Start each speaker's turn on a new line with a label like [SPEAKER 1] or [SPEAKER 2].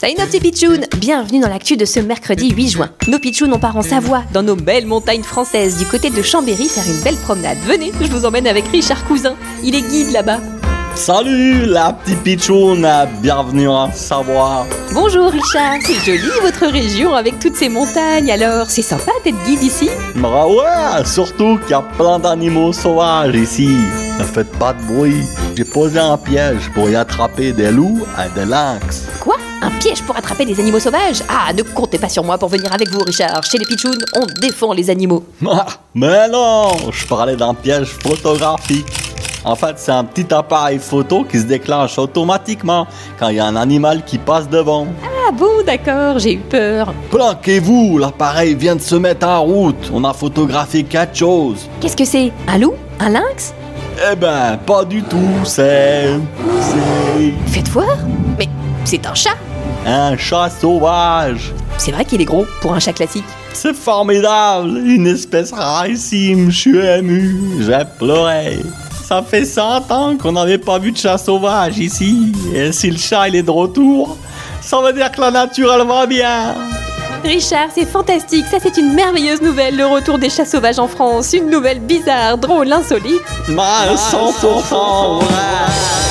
[SPEAKER 1] Salut nos petits pitchouns Bienvenue dans l'actu de ce mercredi 8 juin. Nos pitchouns, on part en Savoie, dans nos belles montagnes françaises, du côté de Chambéry, faire une belle promenade. Venez, je vous emmène avec Richard Cousin. Il est guide là-bas.
[SPEAKER 2] Salut la petite pitchoune, bienvenue en Savoie.
[SPEAKER 1] Bonjour Richard, c'est joli votre région avec toutes ces montagnes. Alors, c'est sympa d'être guide ici
[SPEAKER 2] Bah ouais, surtout qu'il y a plein d'animaux sauvages ici. Ne faites pas de bruit. J'ai posé un piège pour y attraper des loups et des lynx.
[SPEAKER 1] Quoi? Un piège pour attraper des animaux sauvages? Ah, ne comptez pas sur moi pour venir avec vous Richard. Chez les pitchouns, on défend les animaux.
[SPEAKER 2] Ah, Mais non, je parlais d'un piège photographique. En fait, c'est un petit appareil photo qui se déclenche automatiquement quand il y a un animal qui passe devant.
[SPEAKER 1] Ah bon, d'accord, j'ai eu peur.
[SPEAKER 2] Planquez-vous, l'appareil vient de se mettre en route. On a photographié quelque chose.
[SPEAKER 1] Qu'est-ce que c'est? Un loup? Un lynx?
[SPEAKER 2] Eh ben, pas du tout, c'est...
[SPEAKER 1] Faites voir Mais c'est un chat
[SPEAKER 2] Un chat sauvage.
[SPEAKER 1] C'est vrai qu'il est gros pour un chat classique.
[SPEAKER 2] C'est formidable, une espèce rarissime, je suis ému, j'ai pleuré. Ça fait 100 ans qu'on n'avait pas vu de chat sauvage ici, et si le chat il est de retour, ça veut dire que la nature elle va bien.
[SPEAKER 1] Richard, c'est fantastique, ça c'est une merveilleuse nouvelle, le retour des chats sauvages en France, une nouvelle bizarre, drôle, insolite.
[SPEAKER 2] Mal 100%, ouais.